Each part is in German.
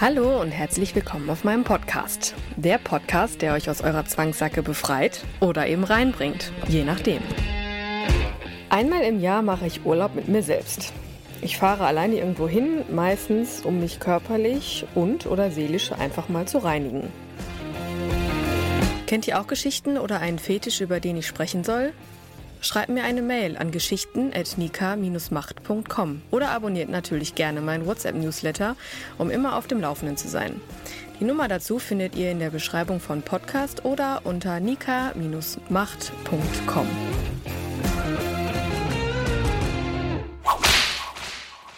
Hallo und herzlich willkommen auf meinem Podcast. Der Podcast, der euch aus eurer Zwangssacke befreit oder eben reinbringt, je nachdem. Einmal im Jahr mache ich Urlaub mit mir selbst. Ich fahre alleine irgendwo hin, meistens um mich körperlich und oder seelisch einfach mal zu reinigen. Kennt ihr auch Geschichten oder einen Fetisch, über den ich sprechen soll? Schreibt mir eine Mail an geschichten.nika-macht.com oder abonniert natürlich gerne meinen WhatsApp-Newsletter, um immer auf dem Laufenden zu sein. Die Nummer dazu findet ihr in der Beschreibung von Podcast oder unter nika-macht.com.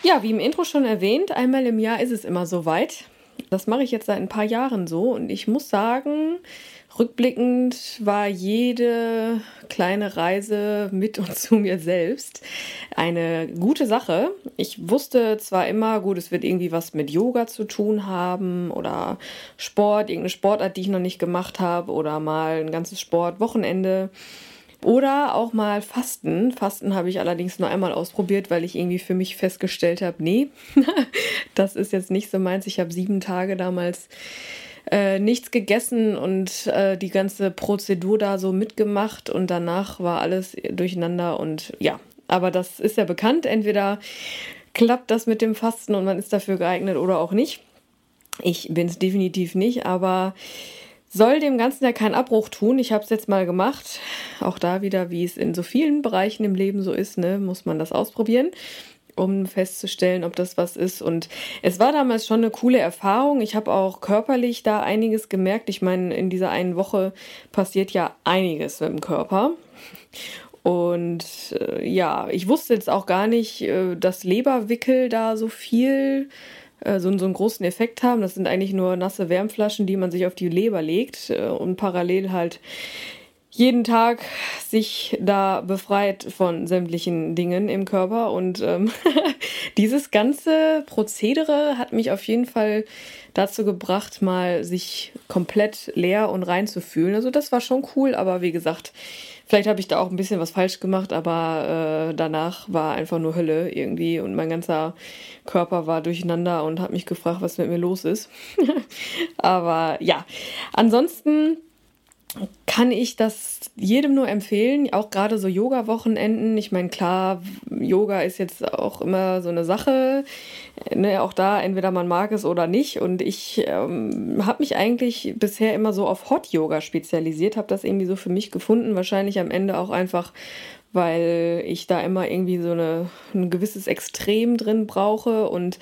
Ja, wie im Intro schon erwähnt, einmal im Jahr ist es immer soweit. Das mache ich jetzt seit ein paar Jahren so und ich muss sagen, rückblickend war jede kleine Reise mit und zu mir selbst eine gute Sache. Ich wusste zwar immer, gut, es wird irgendwie was mit Yoga zu tun haben oder Sport, irgendeine Sportart, die ich noch nicht gemacht habe oder mal ein ganzes Sportwochenende. Oder auch mal Fasten. Fasten habe ich allerdings nur einmal ausprobiert, weil ich irgendwie für mich festgestellt habe, nee, das ist jetzt nicht so meins. Ich habe sieben Tage damals äh, nichts gegessen und äh, die ganze Prozedur da so mitgemacht und danach war alles durcheinander und ja, aber das ist ja bekannt. Entweder klappt das mit dem Fasten und man ist dafür geeignet oder auch nicht. Ich bin es definitiv nicht, aber soll dem Ganzen ja keinen Abbruch tun. Ich habe es jetzt mal gemacht. Auch da wieder, wie es in so vielen Bereichen im Leben so ist, ne, muss man das ausprobieren, um festzustellen, ob das was ist. Und es war damals schon eine coole Erfahrung. Ich habe auch körperlich da einiges gemerkt. Ich meine, in dieser einen Woche passiert ja einiges mit dem Körper. Und äh, ja, ich wusste jetzt auch gar nicht, äh, dass Leberwickel da so viel äh, so, so einen großen Effekt haben. Das sind eigentlich nur nasse Wärmflaschen, die man sich auf die Leber legt äh, und parallel halt jeden Tag sich da befreit von sämtlichen Dingen im Körper. Und ähm, dieses ganze Prozedere hat mich auf jeden Fall dazu gebracht, mal sich komplett leer und rein zu fühlen. Also das war schon cool, aber wie gesagt, Vielleicht habe ich da auch ein bisschen was falsch gemacht, aber äh, danach war einfach nur Hölle irgendwie und mein ganzer Körper war durcheinander und hat mich gefragt, was mit mir los ist. aber ja, ansonsten kann ich das jedem nur empfehlen, auch gerade so Yoga-Wochenenden. Ich meine, klar, Yoga ist jetzt auch immer so eine Sache. Ne, auch da, entweder man mag es oder nicht. Und ich ähm, habe mich eigentlich bisher immer so auf Hot-Yoga spezialisiert, habe das irgendwie so für mich gefunden. Wahrscheinlich am Ende auch einfach, weil ich da immer irgendwie so eine, ein gewisses Extrem drin brauche. Und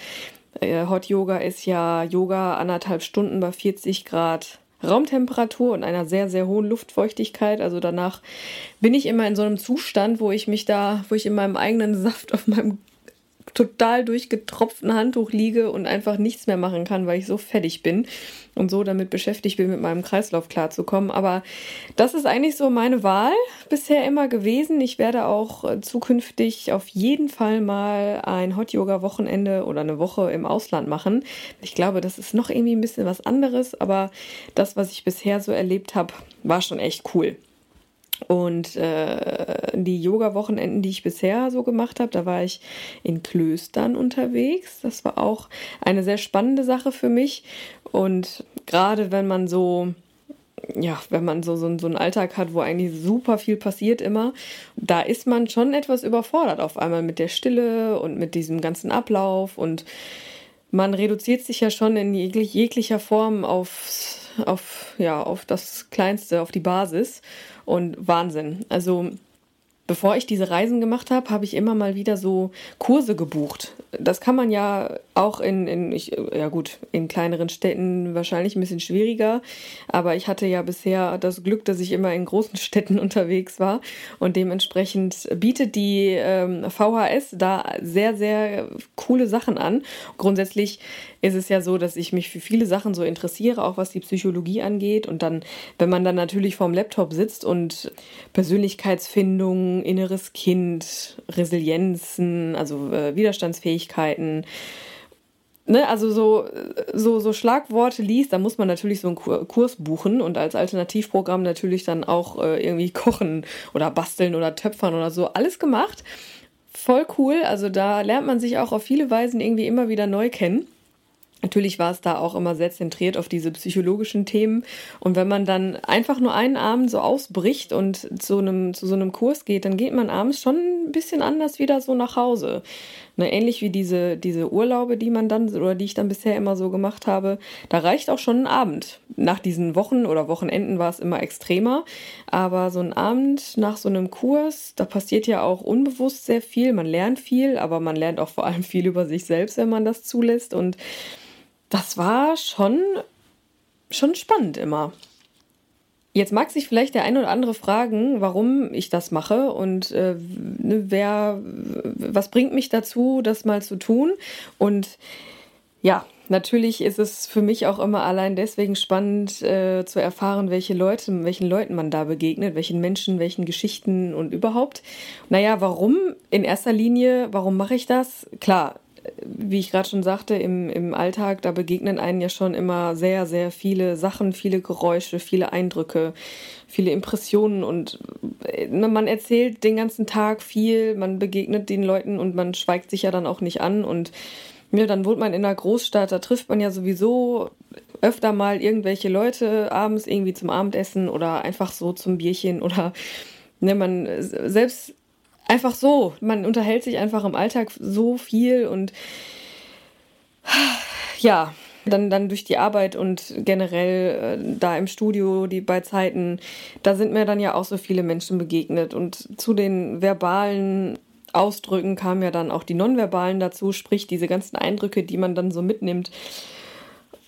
äh, Hot Yoga ist ja Yoga anderthalb Stunden bei 40 Grad Raumtemperatur und einer sehr, sehr hohen Luftfeuchtigkeit. Also danach bin ich immer in so einem Zustand, wo ich mich da, wo ich in meinem eigenen Saft auf meinem total durchgetropften Handtuch liege und einfach nichts mehr machen kann, weil ich so fertig bin und so damit beschäftigt bin, mit meinem Kreislauf klarzukommen. Aber das ist eigentlich so meine Wahl bisher immer gewesen. Ich werde auch äh, zukünftig auf jeden Fall mal ein Hot Yoga Wochenende oder eine Woche im Ausland machen. Ich glaube, das ist noch irgendwie ein bisschen was anderes, aber das, was ich bisher so erlebt habe, war schon echt cool. Und äh, die Yoga-Wochenenden, die ich bisher so gemacht habe, da war ich in Klöstern unterwegs. Das war auch eine sehr spannende Sache für mich. Und gerade wenn man so, ja, wenn man so, so, so einen Alltag hat, wo eigentlich super viel passiert immer, da ist man schon etwas überfordert auf einmal mit der Stille und mit diesem ganzen Ablauf. Und man reduziert sich ja schon in jeglich, jeglicher Form auf, auf, ja, auf das Kleinste, auf die Basis. Und Wahnsinn. Also bevor ich diese Reisen gemacht habe, habe ich immer mal wieder so Kurse gebucht. Das kann man ja auch in, in ich, ja gut, in kleineren Städten wahrscheinlich ein bisschen schwieriger. Aber ich hatte ja bisher das Glück, dass ich immer in großen Städten unterwegs war. Und dementsprechend bietet die ähm, VHS da sehr, sehr coole Sachen an. Grundsätzlich ist es ja so, dass ich mich für viele Sachen so interessiere, auch was die Psychologie angeht. Und dann, wenn man dann natürlich vorm Laptop sitzt und Persönlichkeitsfindung, inneres Kind, Resilienzen, also äh, Widerstandsfähigkeiten, Ne, also so, so, so Schlagworte liest, da muss man natürlich so einen Kurs buchen und als Alternativprogramm natürlich dann auch äh, irgendwie kochen oder basteln oder töpfern oder so. Alles gemacht. Voll cool. Also da lernt man sich auch auf viele Weisen irgendwie immer wieder neu kennen. Natürlich war es da auch immer sehr zentriert auf diese psychologischen Themen. Und wenn man dann einfach nur einen Abend so ausbricht und zu einem, zu so einem Kurs geht, dann geht man abends schon ein bisschen anders wieder so nach Hause. Ne, ähnlich wie diese, diese Urlaube, die man dann oder die ich dann bisher immer so gemacht habe, da reicht auch schon ein Abend. Nach diesen Wochen oder Wochenenden war es immer extremer. Aber so ein Abend nach so einem Kurs, da passiert ja auch unbewusst sehr viel. Man lernt viel, aber man lernt auch vor allem viel über sich selbst, wenn man das zulässt. Und das war schon, schon spannend immer. Jetzt mag sich vielleicht der eine oder andere fragen, warum ich das mache und äh, ne, wer, was bringt mich dazu, das mal zu tun. Und ja, natürlich ist es für mich auch immer allein deswegen spannend äh, zu erfahren, welche Leute, welchen Leuten man da begegnet, welchen Menschen, welchen Geschichten und überhaupt. Naja, warum? In erster Linie, warum mache ich das? Klar, wie ich gerade schon sagte, im, im Alltag, da begegnen einen ja schon immer sehr, sehr viele Sachen, viele Geräusche, viele Eindrücke, viele Impressionen und ne, man erzählt den ganzen Tag viel, man begegnet den Leuten und man schweigt sich ja dann auch nicht an und ja, dann wohnt man in einer Großstadt, da trifft man ja sowieso öfter mal irgendwelche Leute abends irgendwie zum Abendessen oder einfach so zum Bierchen oder ne, man selbst einfach so. Man unterhält sich einfach im Alltag so viel und ja, dann, dann durch die Arbeit und generell äh, da im Studio, die bei Zeiten, da sind mir dann ja auch so viele Menschen begegnet. Und zu den verbalen Ausdrücken kamen ja dann auch die nonverbalen dazu, sprich diese ganzen Eindrücke, die man dann so mitnimmt.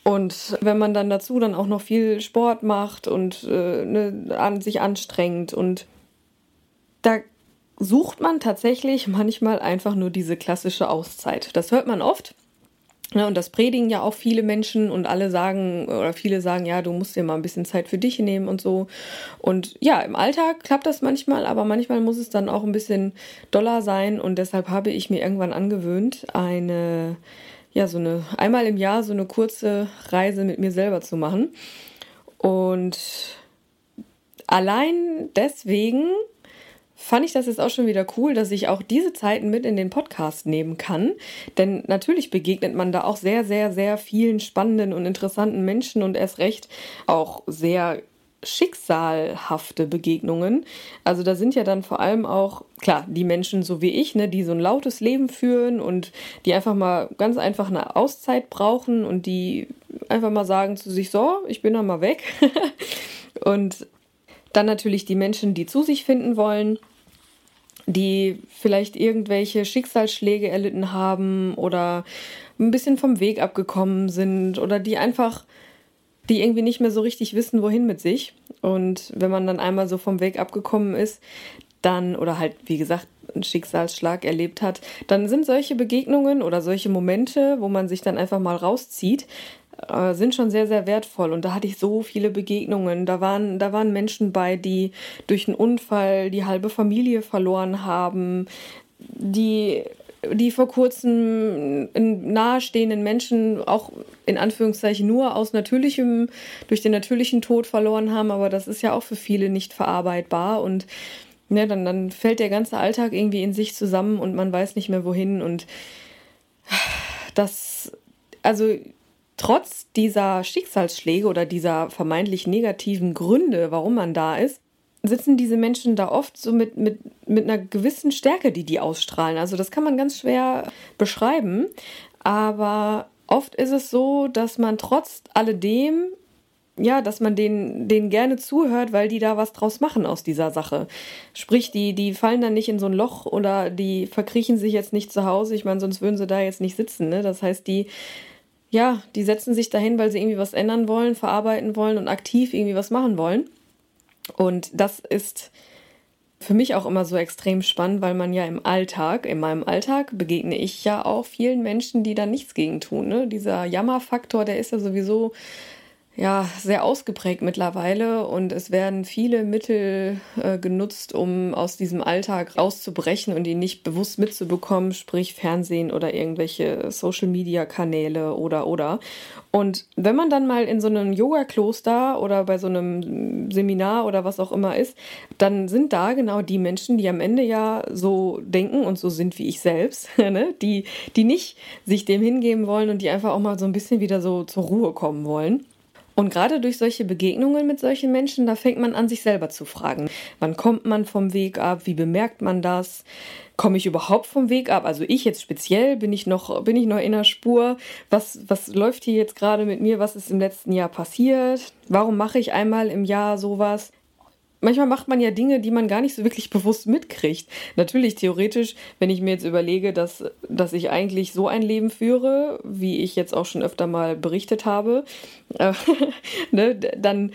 Und wenn man dann dazu dann auch noch viel Sport macht und äh, ne, an, sich anstrengt und da sucht man tatsächlich manchmal einfach nur diese klassische Auszeit. Das hört man oft. Ja, und das predigen ja auch viele Menschen und alle sagen, oder viele sagen, ja, du musst dir mal ein bisschen Zeit für dich nehmen und so. Und ja, im Alltag klappt das manchmal, aber manchmal muss es dann auch ein bisschen doller sein. Und deshalb habe ich mir irgendwann angewöhnt, eine, ja, so eine, einmal im Jahr so eine kurze Reise mit mir selber zu machen. Und allein deswegen fand ich das jetzt auch schon wieder cool, dass ich auch diese Zeiten mit in den Podcast nehmen kann. Denn natürlich begegnet man da auch sehr, sehr, sehr vielen spannenden und interessanten Menschen und erst recht auch sehr schicksalhafte Begegnungen. Also da sind ja dann vor allem auch, klar, die Menschen so wie ich, ne, die so ein lautes Leben führen und die einfach mal ganz einfach eine Auszeit brauchen und die einfach mal sagen zu sich, so, ich bin dann mal weg. und dann natürlich die Menschen, die zu sich finden wollen die vielleicht irgendwelche Schicksalsschläge erlitten haben oder ein bisschen vom Weg abgekommen sind oder die einfach, die irgendwie nicht mehr so richtig wissen, wohin mit sich. Und wenn man dann einmal so vom Weg abgekommen ist, dann, oder halt, wie gesagt, einen Schicksalsschlag erlebt hat, dann sind solche Begegnungen oder solche Momente, wo man sich dann einfach mal rauszieht, äh, sind schon sehr, sehr wertvoll. Und da hatte ich so viele Begegnungen. Da waren, da waren Menschen bei, die durch einen Unfall die halbe Familie verloren haben, die die vor kurzem nahestehenden Menschen auch in Anführungszeichen nur aus natürlichem, durch den natürlichen Tod verloren haben, aber das ist ja auch für viele nicht verarbeitbar und ne, dann, dann fällt der ganze Alltag irgendwie in sich zusammen und man weiß nicht mehr wohin und das, also trotz dieser Schicksalsschläge oder dieser vermeintlich negativen Gründe, warum man da ist, sitzen diese Menschen da oft so mit, mit, mit einer gewissen Stärke, die die ausstrahlen. Also das kann man ganz schwer beschreiben, aber oft ist es so, dass man trotz alledem ja, dass man denen, denen gerne zuhört, weil die da was draus machen aus dieser Sache. Sprich, die, die fallen dann nicht in so ein Loch oder die verkriechen sich jetzt nicht zu Hause. Ich meine, sonst würden sie da jetzt nicht sitzen. Ne? Das heißt, die, ja, die setzen sich dahin, weil sie irgendwie was ändern wollen, verarbeiten wollen und aktiv irgendwie was machen wollen. Und das ist für mich auch immer so extrem spannend, weil man ja im Alltag, in meinem Alltag begegne ich ja auch vielen Menschen, die da nichts gegen tun. Ne? Dieser Jammerfaktor, der ist ja sowieso ja, sehr ausgeprägt mittlerweile und es werden viele Mittel äh, genutzt, um aus diesem Alltag rauszubrechen und ihn nicht bewusst mitzubekommen, sprich Fernsehen oder irgendwelche Social-Media-Kanäle oder oder. Und wenn man dann mal in so einem Yoga-Kloster oder bei so einem Seminar oder was auch immer ist, dann sind da genau die Menschen, die am Ende ja so denken und so sind wie ich selbst, ne? die, die nicht sich dem hingeben wollen und die einfach auch mal so ein bisschen wieder so zur Ruhe kommen wollen. Und gerade durch solche Begegnungen mit solchen Menschen, da fängt man an, sich selber zu fragen. Wann kommt man vom Weg ab? Wie bemerkt man das? Komme ich überhaupt vom Weg ab? Also ich jetzt speziell, bin ich noch, bin ich noch in der Spur? Was, was läuft hier jetzt gerade mit mir? Was ist im letzten Jahr passiert? Warum mache ich einmal im Jahr sowas? Manchmal macht man ja Dinge, die man gar nicht so wirklich bewusst mitkriegt. Natürlich theoretisch, wenn ich mir jetzt überlege, dass, dass ich eigentlich so ein Leben führe, wie ich jetzt auch schon öfter mal berichtet habe, äh, ne, dann,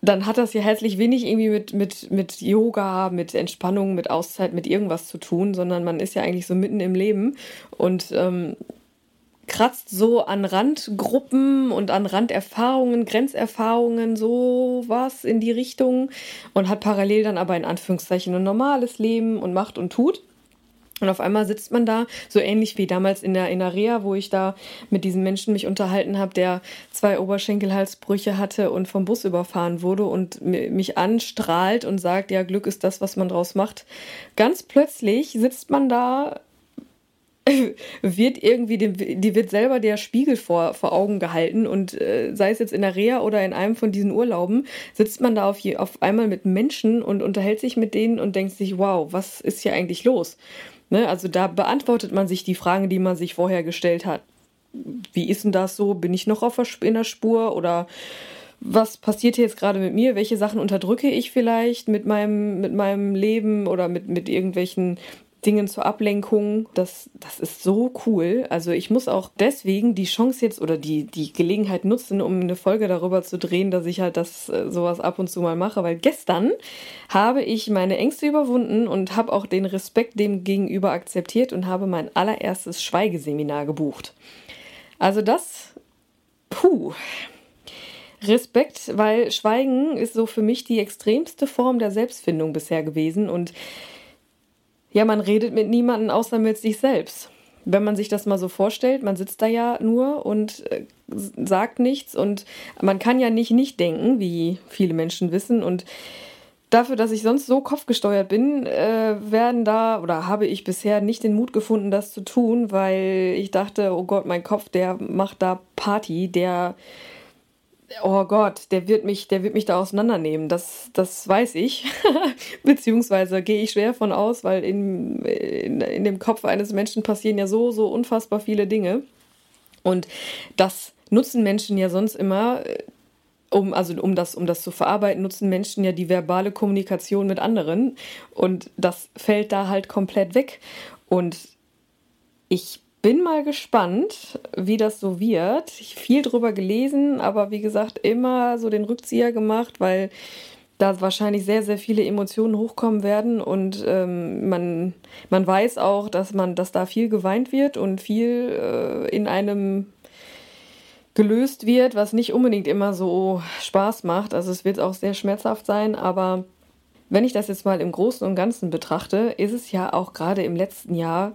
dann hat das ja herzlich wenig irgendwie mit, mit, mit Yoga, mit Entspannung, mit Auszeit, mit irgendwas zu tun, sondern man ist ja eigentlich so mitten im Leben und ähm, kratzt so an Randgruppen und an Randerfahrungen, Grenzerfahrungen, so was in die Richtung und hat parallel dann aber in Anführungszeichen ein normales Leben und macht und tut. Und auf einmal sitzt man da, so ähnlich wie damals in der, in wo ich da mit diesem Menschen mich unterhalten habe, der zwei Oberschenkelhalsbrüche hatte und vom Bus überfahren wurde und mich anstrahlt und sagt, ja, Glück ist das, was man draus macht. Ganz plötzlich sitzt man da wird irgendwie, dem, die wird selber der Spiegel vor, vor Augen gehalten und äh, sei es jetzt in der Reha oder in einem von diesen Urlauben, sitzt man da auf, auf einmal mit Menschen und unterhält sich mit denen und denkt sich, wow, was ist hier eigentlich los? Ne? Also da beantwortet man sich die Fragen, die man sich vorher gestellt hat. Wie ist denn das so? Bin ich noch auf der, in der Spur oder was passiert hier jetzt gerade mit mir? Welche Sachen unterdrücke ich vielleicht mit meinem, mit meinem Leben oder mit, mit irgendwelchen Dingen zur Ablenkung. Das, das ist so cool. Also ich muss auch deswegen die Chance jetzt oder die, die Gelegenheit nutzen, um eine Folge darüber zu drehen, dass ich halt das äh, sowas ab und zu mal mache. Weil gestern habe ich meine Ängste überwunden und habe auch den Respekt dem gegenüber akzeptiert und habe mein allererstes Schweigeseminar gebucht. Also das, puh. Respekt, weil Schweigen ist so für mich die extremste Form der Selbstfindung bisher gewesen und ja, man redet mit niemandem außer mit sich selbst. Wenn man sich das mal so vorstellt, man sitzt da ja nur und äh, sagt nichts und man kann ja nicht nicht denken, wie viele Menschen wissen und dafür, dass ich sonst so kopfgesteuert bin, äh, werden da oder habe ich bisher nicht den Mut gefunden, das zu tun, weil ich dachte, oh Gott, mein Kopf, der macht da Party, der oh Gott, der wird mich, der wird mich da auseinandernehmen. Das, das weiß ich. Beziehungsweise gehe ich schwer von aus, weil in, in, in dem Kopf eines Menschen passieren ja so, so unfassbar viele Dinge. Und das nutzen Menschen ja sonst immer, äh, um, also um das, um das zu verarbeiten, nutzen Menschen ja die verbale Kommunikation mit anderen. Und das fällt da halt komplett weg. Und ich bin mal gespannt, wie das so wird. Ich viel drüber gelesen, aber wie gesagt, immer so den Rückzieher gemacht, weil da wahrscheinlich sehr, sehr viele Emotionen hochkommen werden und ähm, man, man weiß auch, dass man, dass da viel geweint wird und viel äh, in einem gelöst wird, was nicht unbedingt immer so Spaß macht. Also es wird auch sehr schmerzhaft sein, aber wenn ich das jetzt mal im Großen und Ganzen betrachte, ist es ja auch gerade im letzten Jahr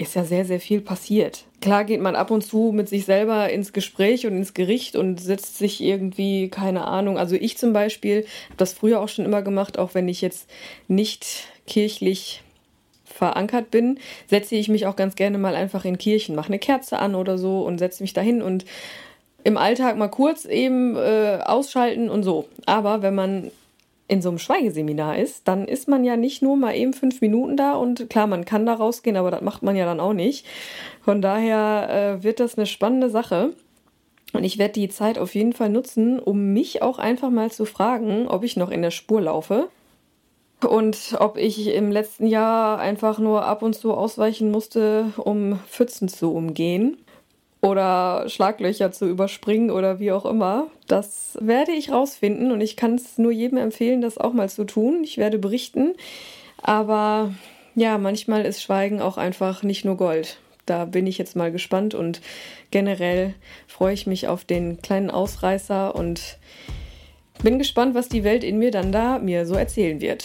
ist ja sehr, sehr viel passiert. Klar geht man ab und zu mit sich selber ins Gespräch und ins Gericht und setzt sich irgendwie, keine Ahnung. Also ich zum Beispiel habe das früher auch schon immer gemacht, auch wenn ich jetzt nicht kirchlich verankert bin, setze ich mich auch ganz gerne mal einfach in Kirchen, mache eine Kerze an oder so und setze mich dahin und im Alltag mal kurz eben äh, ausschalten und so. Aber wenn man in so einem Schweigeseminar ist, dann ist man ja nicht nur mal eben fünf Minuten da und klar, man kann da rausgehen, aber das macht man ja dann auch nicht. Von daher äh, wird das eine spannende Sache. Und ich werde die Zeit auf jeden Fall nutzen, um mich auch einfach mal zu fragen, ob ich noch in der Spur laufe. Und ob ich im letzten Jahr einfach nur ab und zu ausweichen musste, um Pfützen zu umgehen oder Schlaglöcher zu überspringen oder wie auch immer. Das werde ich rausfinden und ich kann es nur jedem empfehlen, das auch mal zu tun. Ich werde berichten. Aber ja, manchmal ist Schweigen auch einfach nicht nur Gold. Da bin ich jetzt mal gespannt und generell freue ich mich auf den kleinen Ausreißer und bin gespannt, was die Welt in mir dann da mir so erzählen wird.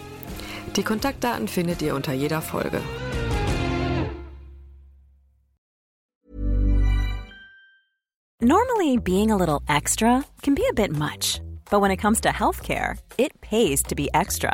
Die Kontaktdaten findet ihr unter jeder Folge. Normally, being a little extra can be a bit much, but when it comes to healthcare, it pays to be extra.